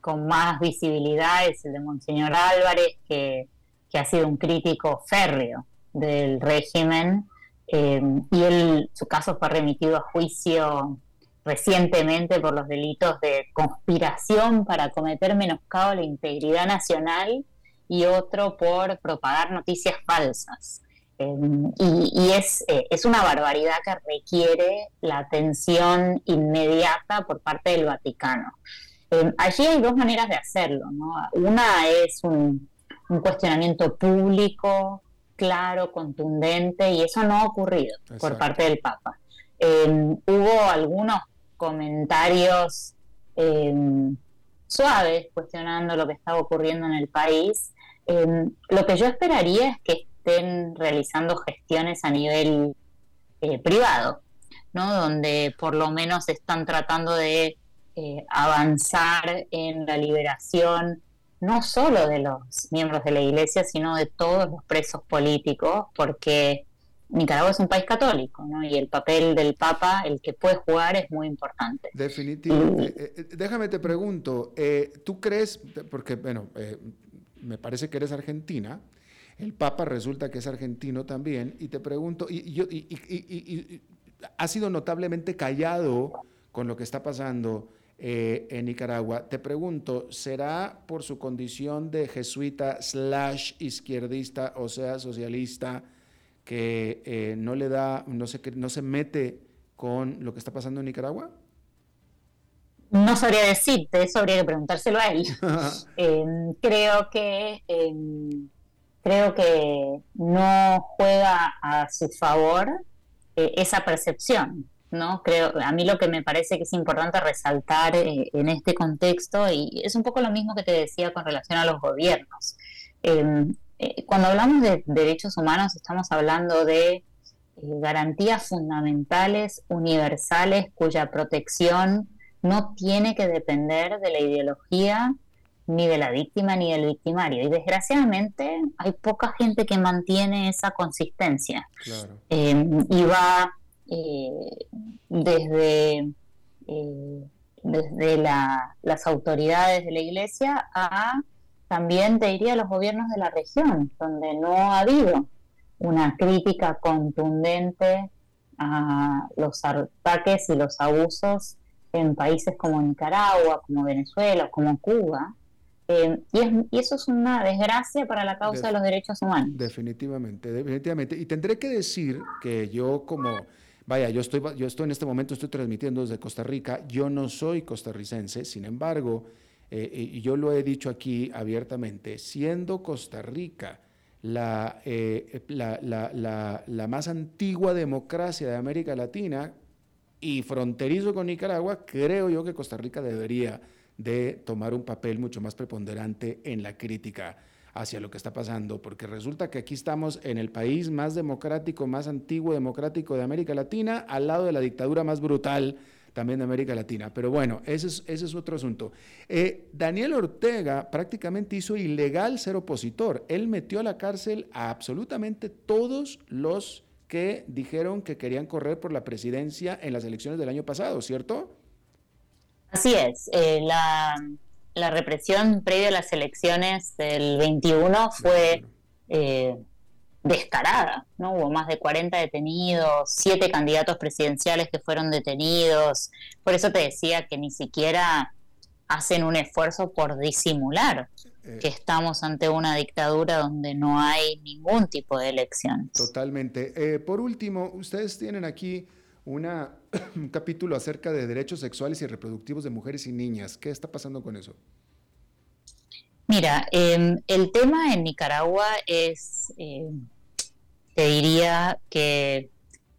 S3: con más visibilidad es el de Monseñor Álvarez, que, ha sido un crítico férreo del régimen, eh, y él, su caso fue remitido a juicio recientemente por los delitos de conspiración para cometer menoscabo a la integridad nacional y otro por propagar noticias falsas. Em, y, es, eh, es, una barbaridad que requiere la atención inmediata por parte del Vaticano. Em, allí hay dos maneras de hacerlo. Una es un, cuestionamiento público, claro, contundente, y eso no ha ocurrido por parte del Papa. Em, hubo algunos comentarios suaves cuestionando lo que estaba ocurriendo en el país. lo que yo esperaría es que estén realizando gestiones a nivel eh, privado, ¿no? donde por lo menos están tratando de eh, avanzar en la liberación no solo de los miembros de la iglesia, sino de todos los presos políticos, porque Nicaragua es un país católico, ¿no? Y el papel del Papa, el que puede jugar, es muy importante.
S1: Definitivamente. Eh, déjame te pregunto, ¿tú crees, porque, bueno, me parece que eres argentina, el Papa resulta que es argentino también, y te pregunto, y, yo, y, ha sido notablemente callado con lo que está pasando eh, en Nicaragua. Te pregunto, ¿será por su condición de jesuita slash izquierdista, o sea, socialista, que eh, no le da, no se, no se mete con lo que está pasando en Nicaragua?
S3: No sabría decirte, eso habría que preguntárselo a él. *laughs* Em, creo que em, creo que no juega a su favor eh, esa percepción. ¿no? Creo, a mí lo que me parece que es importante resaltar eh, en este contexto, y es un poco lo mismo que te decía con relación a los gobiernos. Em, eh, cuando hablamos de derechos humanos, estamos hablando de garantías fundamentales, universales, cuya protección no tiene que depender de la ideología ni de la víctima ni del victimario. Y desgraciadamente hay poca gente que mantiene esa consistencia. Em, y va eh, desde, eh, desde las autoridades de la iglesia a también, te diría, los gobiernos de la región, donde no ha habido una crítica contundente a los ataques y los abusos en países como Nicaragua, como Venezuela, como Cuba, eh, y, eso es una desgracia para la causa de los derechos humanos.
S1: Definitivamente, definitivamente. Y tendré que decir que yo como, vaya, yo estoy, yo estoy en este momento, estoy transmitiendo desde Costa Rica, yo no soy costarricense, sin embargo, eh, y yo lo he dicho aquí abiertamente, siendo Costa Rica la, eh, la, la, la más antigua democracia de América Latina y fronterizo con Nicaragua, creo yo que Costa Rica debería de tomar un papel mucho más preponderante en la crítica hacia lo que está pasando, porque resulta que aquí estamos en el país más democrático, más antiguo democrático de América Latina, al lado de la dictadura más brutal también de América Latina. Pero bueno, ese es, otro asunto. Eh, Daniel Ortega prácticamente hizo ilegal ser opositor. Él metió a la cárcel a absolutamente todos los que dijeron que querían correr por la presidencia en las elecciones del año pasado, ¿cierto?
S3: Así es, eh, la, represión previa a las elecciones del 21 fue eh, descarada, ¿no? Hubo más de 40 detenidos, siete candidatos presidenciales que fueron detenidos, por eso te decía que ni siquiera hacen un esfuerzo por disimular eh. que estamos ante una dictadura donde no hay ningún tipo de elecciones.
S1: Totalmente. por último, ustedes tienen aquí una, *coughs* un capítulo acerca de derechos sexuales y reproductivos de mujeres y niñas. ¿Qué está pasando con eso?
S3: Mira, em, el tema en Nicaragua es, em, te diría que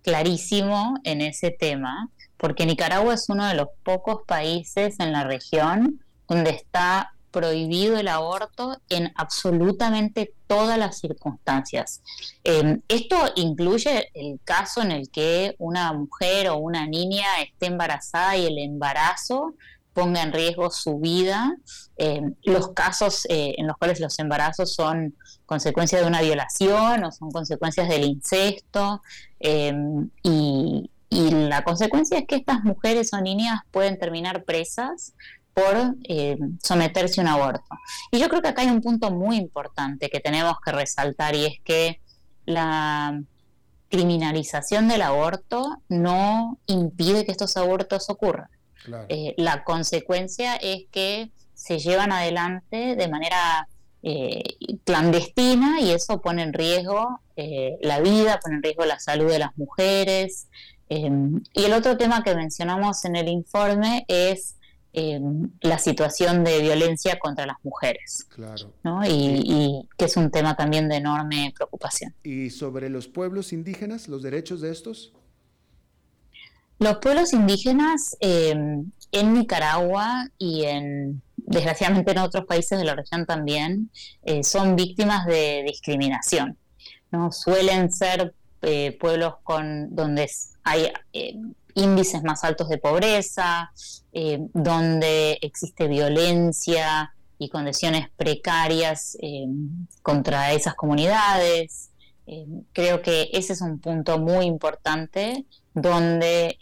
S3: clarísimo en ese tema, porque Nicaragua es uno de los pocos países en la región donde está prohibido el aborto en absolutamente todas las circunstancias. Em, esto incluye el caso en el que una mujer o una niña esté embarazada y el embarazo ponga en riesgo su vida, em, los casos eh, en los cuales los embarazos son consecuencia de una violación o son consecuencias del incesto, em, y, y la consecuencia es que estas mujeres o niñas pueden terminar presas por eh, someterse a un aborto. Y yo creo que acá hay un punto muy importante que tenemos que resaltar y es que la criminalización del aborto no impide que estos abortos ocurran. Eh, la consecuencia es que se llevan adelante de manera eh, clandestina y eso pone en riesgo eh, la vida, pone en riesgo la salud de las mujeres. Y el otro tema que mencionamos en el informe es la situación de violencia contra las mujeres. Claro. Y, que es un tema también de enorme preocupación.
S1: ¿Y sobre los pueblos indígenas, los derechos de estos?
S3: Los pueblos indígenas em, en Nicaragua y en desgraciadamente en otros países de la región también, eh, son víctimas de discriminación. ¿no? Suelen ser eh, pueblos con, donde hay eh, índices más altos de pobreza, donde existe violencia y condiciones precarias contra esas comunidades. creo que ese es un punto muy importante donde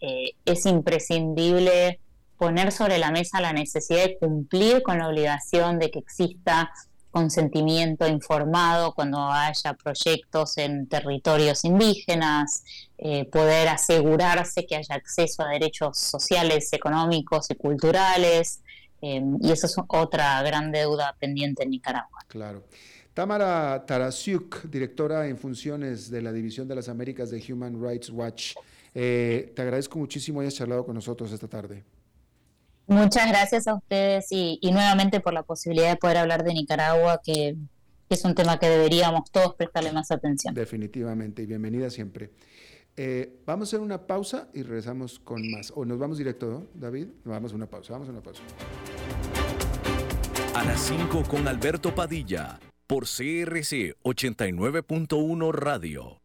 S3: es imprescindible poner sobre la mesa la necesidad de cumplir con la obligación de que exista consentimiento informado cuando haya proyectos en territorios indígenas, eh, poder asegurarse que haya acceso a derechos sociales, económicos y culturales, eh, y eso es otra gran deuda pendiente en Nicaragua.
S1: Claro. Tamara Tarasiuk, directora en funciones de la División de las Américas de Human Rights Watch, eh, te agradezco muchísimo hayas charlado con nosotros esta tarde.
S3: Muchas gracias a ustedes y, nuevamente por la posibilidad de poder hablar de Nicaragua, que es un tema que deberíamos todos prestarle más atención.
S1: Definitivamente, y bienvenida siempre. Eh, vamos a hacer una pausa y regresamos con más. O nos vamos directo, David. Vamos a una pausa, vamos a una pausa.
S2: A las 5 con Alberto Padilla, por CRC 89.1 Radio.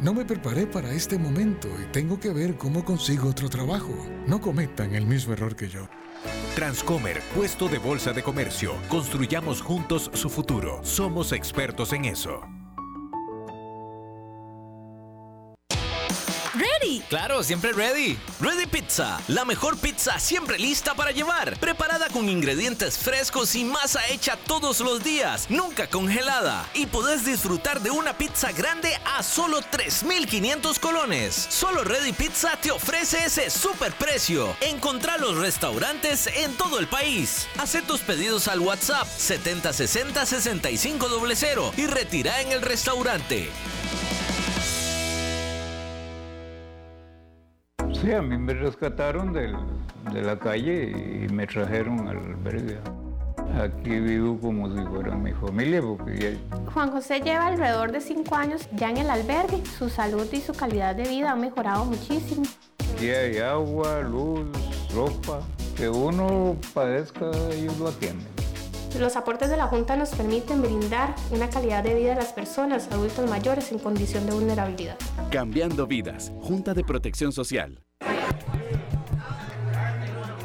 S4: No me preparé para este momento y tengo que ver cómo consigo otro trabajo. No cometan el mismo error que yo.
S5: Transcomer, puesto de bolsa de comercio. Construyamos juntos su futuro. Somos expertos en eso.
S2: Claro, siempre ready. Ready Pizza, la mejor pizza siempre lista para llevar, preparada con ingredientes frescos y masa hecha todos los días, nunca congelada. Y podés disfrutar de una pizza grande a solo 3.500 colones. Solo Ready Pizza te ofrece ese super precio. Encontrá los restaurantes en todo el país. Haz tus pedidos al WhatsApp 7060 6500 y retira en el restaurante.
S6: Sí, a mí me rescataron de la calle y me trajeron al albergue. Aquí vivo como si fuera mi familia. Porque
S7: Juan José lleva alrededor de cinco años ya en el albergue. Su salud y su calidad de vida han mejorado muchísimo.
S6: Aquí hay agua, luz, ropa. Que uno padezca, ellos lo atienden.
S7: Los aportes de la Junta nos permiten brindar una calidad de vida a las personas, adultos mayores en condición de vulnerabilidad.
S2: Cambiando vidas, Junta de Protección Social.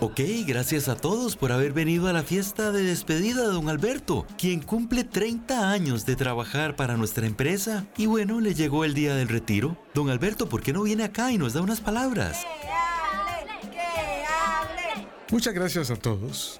S8: Ok, gracias a todos por haber venido a la fiesta de despedida de don Alberto, quien cumple 30 años de trabajar para nuestra empresa. Y bueno, le llegó el día del retiro. Don Alberto, ¿por qué no viene acá y nos da unas palabras?
S4: Muchas gracias a todos.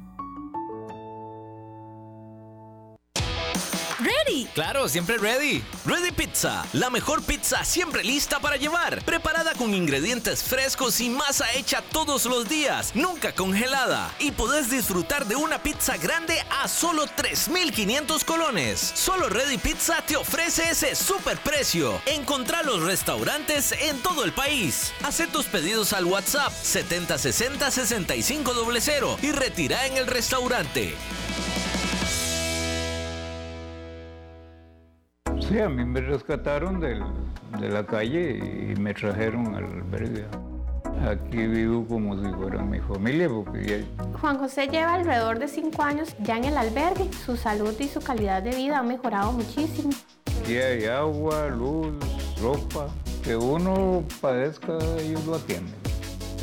S2: Claro, siempre ready. Ready Pizza, la mejor pizza siempre lista para llevar, preparada con ingredientes frescos y masa hecha todos los días, nunca congelada. Y podés disfrutar de una pizza grande a solo 3.500 colones. Solo Ready Pizza te ofrece ese super precio. Encontrá los restaurantes en todo el país. Haz tus pedidos al WhatsApp 7060 6500 y retira en el restaurante.
S6: Sí, a mí me rescataron de la calle y me trajeron al albergue. Aquí vivo como si fuera mi familia porque
S7: Juan José lleva alrededor de cinco años ya en el albergue. Su salud y su calidad de vida han mejorado muchísimo.
S6: aquí hay agua, luz, ropa. Que uno padezca, ellos lo atienden.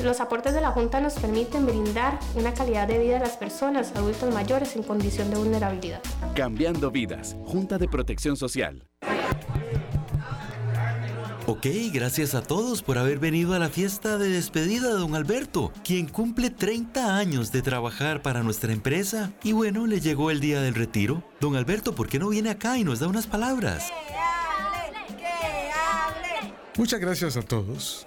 S7: Los aportes de la Junta nos permiten brindar una calidad de vida a las personas, adultos mayores en condición de vulnerabilidad.
S9: Cambiando vidas. Junta de Protección Social.
S8: Ok, gracias a todos por haber venido a la fiesta de despedida de don Alberto, quien cumple 30 años de trabajar para nuestra empresa. Y bueno, le llegó el día del retiro. Don Alberto, ¿por qué no viene acá y nos da unas palabras?
S4: Muchas gracias a todos.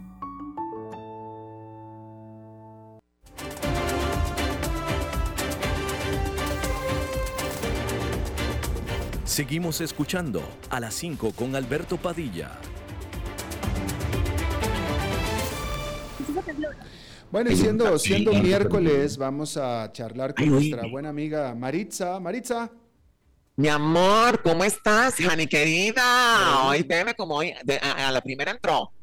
S2: Seguimos escuchando a las 5 con Alberto Padilla.
S1: Bueno, y siendo, siendo miércoles, vamos a charlar con nuestra buena amiga Maritza. Maritza,
S10: Mi amor, ¿cómo estás, Jani querida? Hoy veme como hoy, de- a, a la primera entró. *laughs*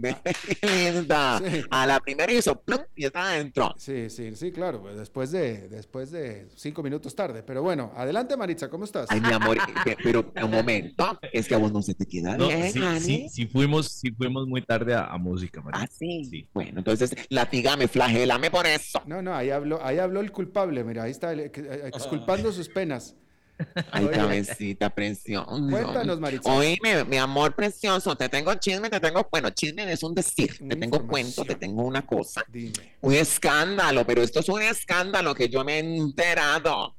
S10: Linda.
S1: Sí.
S10: A la primera hizo plum y está adentro.
S1: sí, sí, sí, claro, pues después de, después de cinco minutos tarde. Pero bueno, adelante Maritza, ¿cómo estás?
S10: Ay, mi amor, que- pero un *laughs* momento, es que a vos no se te queda
S11: No,
S10: bien,
S11: sí,
S10: Jani.
S11: sí, sí fuimos, sí fuimos muy tarde a, a música, María.
S10: Ah, sí.
S11: Sí.
S10: Bueno, entonces, latigame, flagélame por eso.
S1: No, no, ahí habló, ahí habló el culpable, mira, ahí está, el- que- eh, exculpando sus penas.
S10: Ay, cabecita preciosa.
S1: Cuéntanos, Maritza.
S10: Oíme, mi amor precioso, te tengo chisme, te tengo, bueno, chisme es un decir, te tengo cuento, te tengo una cosa.
S1: Dime,
S10: Un escándalo, pero esto es un escándalo que yo me he enterado.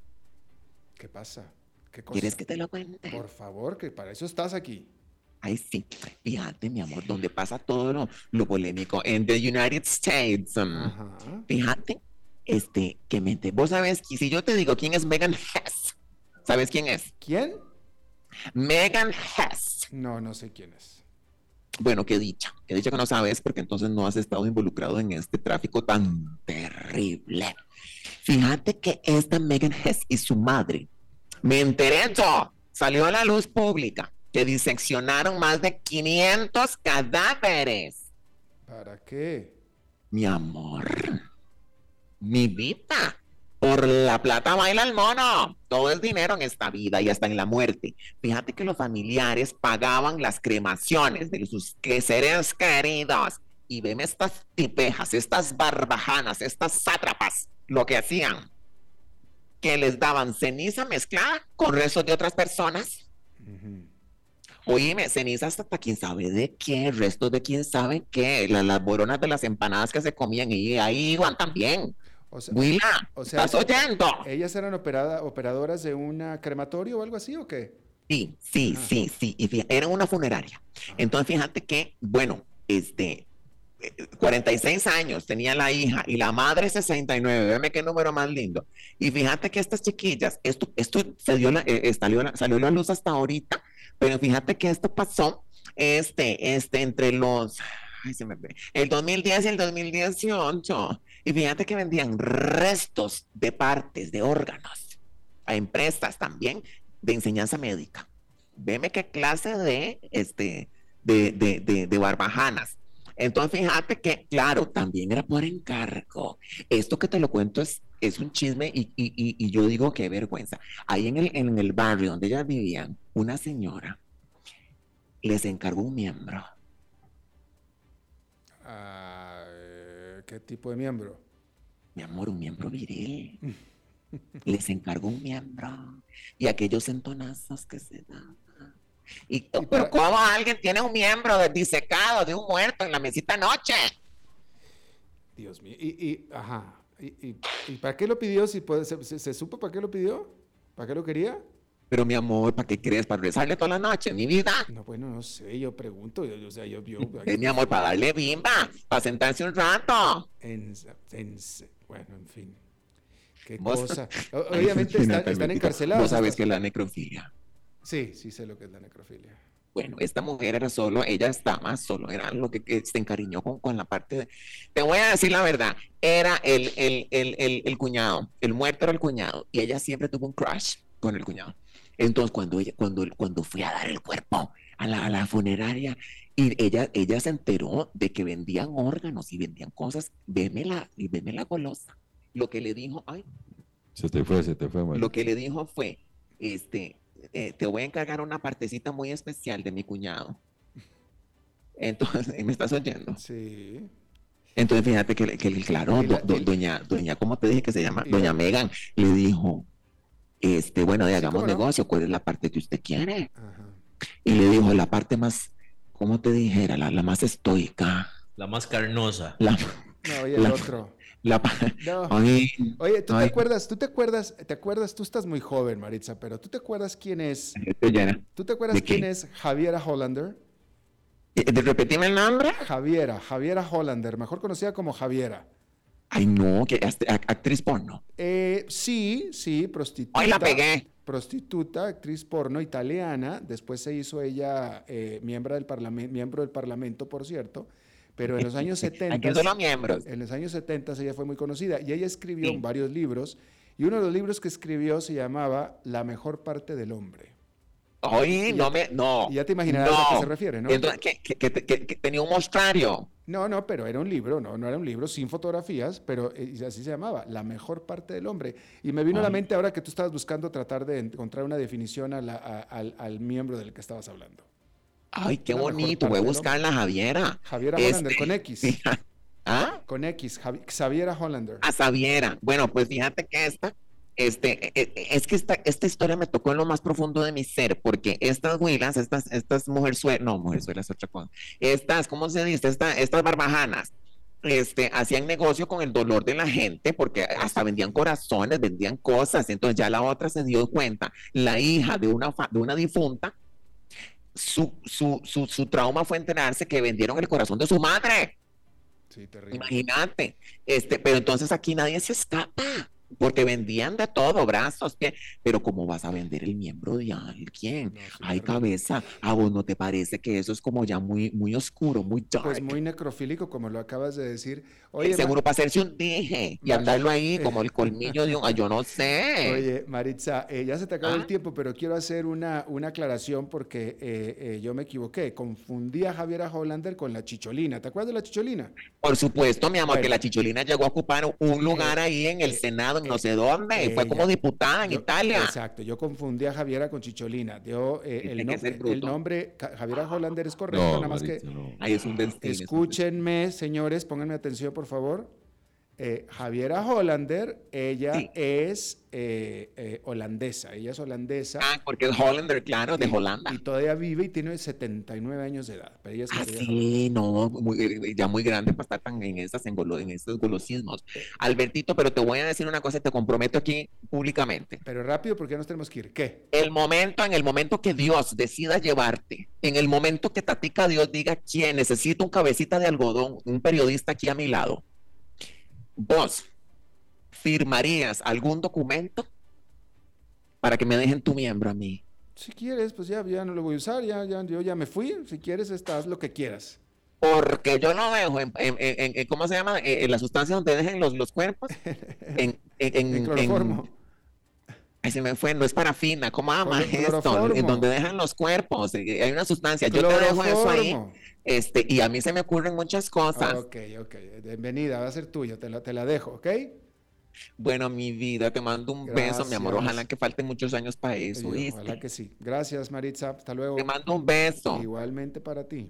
S1: ¿qué pasa? ¿Qué cosa?
S10: ¿Quieres que te lo cuente?
S1: Por favor, que para eso estás aquí.
S10: Ay, sí. Fíjate, mi amor, donde pasa todo lo, lo polémico en the United States. um,
S1: Ajá.
S10: Fíjate, este, que mente. Vos sabes que si yo te digo quién es Megan Hess, ¿sabes quién es?
S1: ¿Quién?
S10: Megan Hess.
S1: No, no sé quién es.
S10: Bueno, qué dicha, qué dicha que no sabes porque entonces no has estado involucrado en este tráfico tan terrible. Fíjate que esta Megan Hess y su madre, me enteré yo, salió a la luz pública que diseccionaron más de 500 cadáveres.
S1: ¿Para qué?
S10: Mi amor, mi vida. Por la plata baila el mono. Todo es dinero en esta vida y hasta en la muerte. Fíjate que los familiares pagaban las cremaciones de sus seres queridos. Y veme estas tipejas, estas barbajanas, estas sátrapas, lo que hacían. Que les daban ceniza mezclada con restos de otras personas. Oíme, cenizas hasta quién sabe de qué, restos de quién sabe qué, la- las boronas de las empanadas que se comían y ahí iban también.
S1: O sea,
S10: Willa,
S1: o sea,
S10: ¿estás oyendo?
S1: ¿ellas eran operada, operadoras de una crematorio o algo así o qué?
S10: Sí, sí,
S1: Ajá.
S10: sí, sí. Y fíjate, era una funeraria. Entonces, fíjate que, bueno, este, eh, 46 años tenía la hija y la madre 69. Veme qué número más lindo. Y fíjate que estas chiquillas, esto, esto se dio la, eh, eh, salió, la- salió a la luz hasta ahorita, pero fíjate que esto pasó, este, este, entre los, ay, se me ve, el 2010 y el 2018. Y fíjate que vendían restos de partes, de órganos, a empresas también de enseñanza médica. Veme qué clase de, este, de, de, de, de barbajanas. Entonces, fíjate que, claro, también era por encargo. Esto que te lo cuento es, es un chisme y, y, y, y yo digo qué vergüenza. Ahí en el, en el barrio donde ellas vivían, una señora les encargó un miembro.
S1: ¿Qué tipo de miembro?
S10: Mi amor, un miembro viril. *laughs* Les encargó un miembro. Y aquellos entonazos que se dan. Y, pero ¿cómo alguien tiene un miembro disecado de un muerto en la mesita anoche?
S1: Dios mío. Y, y ajá. ¿Y, y, y para qué lo pidió? Si puede, se, se- se supo para qué lo pidió? ¿Para qué lo quería?
S10: Pero mi amor, ¿para qué crees? ¿Para rezarle toda la noche, mi vida?
S1: No, bueno, no sé, yo pregunto. Yo, yo- o sea, yo, yo
S10: mi amor, para darle bimba, para sentarse un rato.
S1: en, en- bueno, en fin. Qué
S10: Vos-
S1: cosa. *laughs* Obviamente están, encarcelados.
S10: Vos sabes que la necrofilia
S1: Sí, sí sé lo que es la necrofilia.
S10: Bueno, esta mujer era solo, ella estaba solo, era lo que, que se encariñó con, con, la parte de... Te voy a decir la verdad, era el, el, el, el, el cuñado, el muerto era el cuñado, y ella siempre tuvo un crush con el cuñado. Entonces, cuando ella, cuando, cuando fui a dar el cuerpo a la, a la funeraria, y ella, ella se enteró de que vendían órganos y vendían cosas, veme la, y veme la golosa. Lo que le dijo, ay.
S11: Se te fue, se te fue,
S10: Lo que le dijo fue, este, eh, te voy a encargar una partecita muy especial de mi cuñado. Entonces, *laughs* ¿me estás oyendo?
S1: Sí.
S10: Entonces, fíjate que, que claro, do, do, doña, doña, ¿cómo te dije que se llama? Doña Megan le dijo, este, bueno, de hagamos sí, negocio, ¿cuál es la parte que usted quiere? Ajá. Y le dijo, la parte más, ¿cómo te dijera? La, la más estoica.
S11: La más carnosa.
S10: La,
S1: no, y el
S10: la,
S1: otro.
S10: La,
S1: no.
S10: ay,
S1: Oye, ¿tú
S10: ay.
S1: te acuerdas? ¿Tú te acuerdas? ¿Te acuerdas? Tú estás muy joven, Maritza, pero ¿tú te acuerdas quién es? ¿Tú te acuerdas quién es Javiera Hollander?
S10: ¿De repetirme el nombre?
S1: Javiera, Javiera Hollander, mejor conocida como Javiera.
S10: Ay, no, que actriz porno.
S1: Eh, sí, sí, prostituta.
S10: Ay, la pegué.
S1: Prostituta, actriz porno italiana. Después se hizo ella eh, miembro, del parlamento, miembro del Parlamento, por cierto. Pero en los *laughs* años 70.
S10: Aquí son los miembros.
S1: En los años 70 ella fue muy conocida. Y ella escribió sí. varios libros. Y uno de los libros que escribió se llamaba La mejor parte del hombre.
S10: Oye, no me. No.
S1: Ya te imaginarás
S10: no.
S1: a qué se refiere, ¿no?
S10: Entonces, que, que, que, que, tenía un mostrario.
S1: No, no, pero era un libro, no, no era un libro sin fotografías, pero eh, así se llamaba, La mejor parte del hombre. Y me vino Ay. a la mente ahora que tú estabas buscando tratar de encontrar una definición a la, a, al, al, miembro del que estabas hablando.
S10: Ay, qué la bonito, voy a buscar la Javiera.
S1: Javiera este... Hollander, con X. *laughs*
S10: ¿Ah?
S1: Con X, Javi Xaviera Hollander.
S10: A Xaviera. Bueno, pues fíjate que esta este, es que esta, esta historia me tocó en lo más profundo de mi ser, porque estas huilas, estas, estas mujerzuelas, no, mujerzuelas es otra cosa, estas, ¿cómo se dice? Esta, estas barbajanas, este, hacían negocio con el dolor de la gente, porque hasta vendían corazones, vendían cosas, entonces ya la otra se dio cuenta, la hija de una, de una difunta, su, su, su, su trauma fue enterarse que vendieron el corazón de su madre.
S1: Sí, terrible.
S10: Imagínate, este, pero entonces aquí nadie se escapa porque vendían de todo, brazos, pies, pero ¿cómo vas a vender el miembro de alguien? No, Ay, cabeza, ¿a vos no te parece que eso es como ya muy, muy oscuro, muy dark?
S1: Pues muy necrofílico, como lo acabas de decir. Oye,
S10: seguro para hacerse un dije y andarlo ahí *laughs* como el colmillo de un, yo no sé.
S1: Oye, Maritza, eh, ya se te acabó ¿Ah? el tiempo, pero quiero hacer una, una aclaración porque eh, eh, yo me equivoqué. Confundí a Javiera Hollander con la chicholina. ¿Te acuerdas de la chicholina?
S10: Por supuesto, mi amor, bueno, que la chicholina llegó a ocupar un lugar ahí en el Senado no sé dónde, eh, fue como diputada en
S1: yo,
S10: Italia.
S1: Exacto, yo confundí a Javiera con Chicholina. Yo, eh, el, no, el, nombre, Javiera Hollander es correcto,
S11: no,
S1: nada más que...
S11: No.
S10: Ahí es un destino,
S1: escúchenme, es un señores, pónganme atención, por favor. Eh, Javiera Hollander, ella sí. es eh, eh, holandesa, ella es holandesa.
S10: Ah, porque es Hollander, claro, de
S1: y,
S10: Holanda.
S1: Y todavía vive y tiene 79 años de edad. Pero ella es
S10: ah, sí, no, muy, ya muy grande para estar tan en, esas, en, golo, en estos golosismos. Albertito, pero te voy a decir una cosa, te comprometo aquí públicamente.
S1: Pero rápido, porque nos tenemos que ir. ¿Qué?
S10: El momento, en el momento que Dios decida llevarte, en el momento que Tatica Dios diga quién necesita un cabecita de algodón, un periodista aquí a mi lado, vos firmarías algún documento para que me dejen tu miembro a mí.
S1: Si quieres, pues ya, ya no lo voy a usar, ya, ya, yo ya me fui. Si quieres, estás lo que quieras.
S10: Porque yo no dejo en, en, en, en ¿cómo se llama? En, la sustancia donde dejen los, los cuerpos. *laughs* En, en,
S1: cloroformo.
S10: Ahí se me fue, no es parafina, ¿cómo ama esto? En donde dejan los cuerpos, eh, hay una sustancia, yo te dejo eso ahí. Este, y a mí se me ocurren muchas cosas.
S1: Ok, ok, bienvenida, va a ser tuya, te la, te la dejo, ¿ok?
S10: Bueno, mi vida, te mando un Gracias. beso, mi amor. Ojalá que falten muchos años para eso.
S1: Ojalá que sí. Gracias, Maritza. Hasta luego.
S10: Te mando un beso.
S1: Igualmente para ti.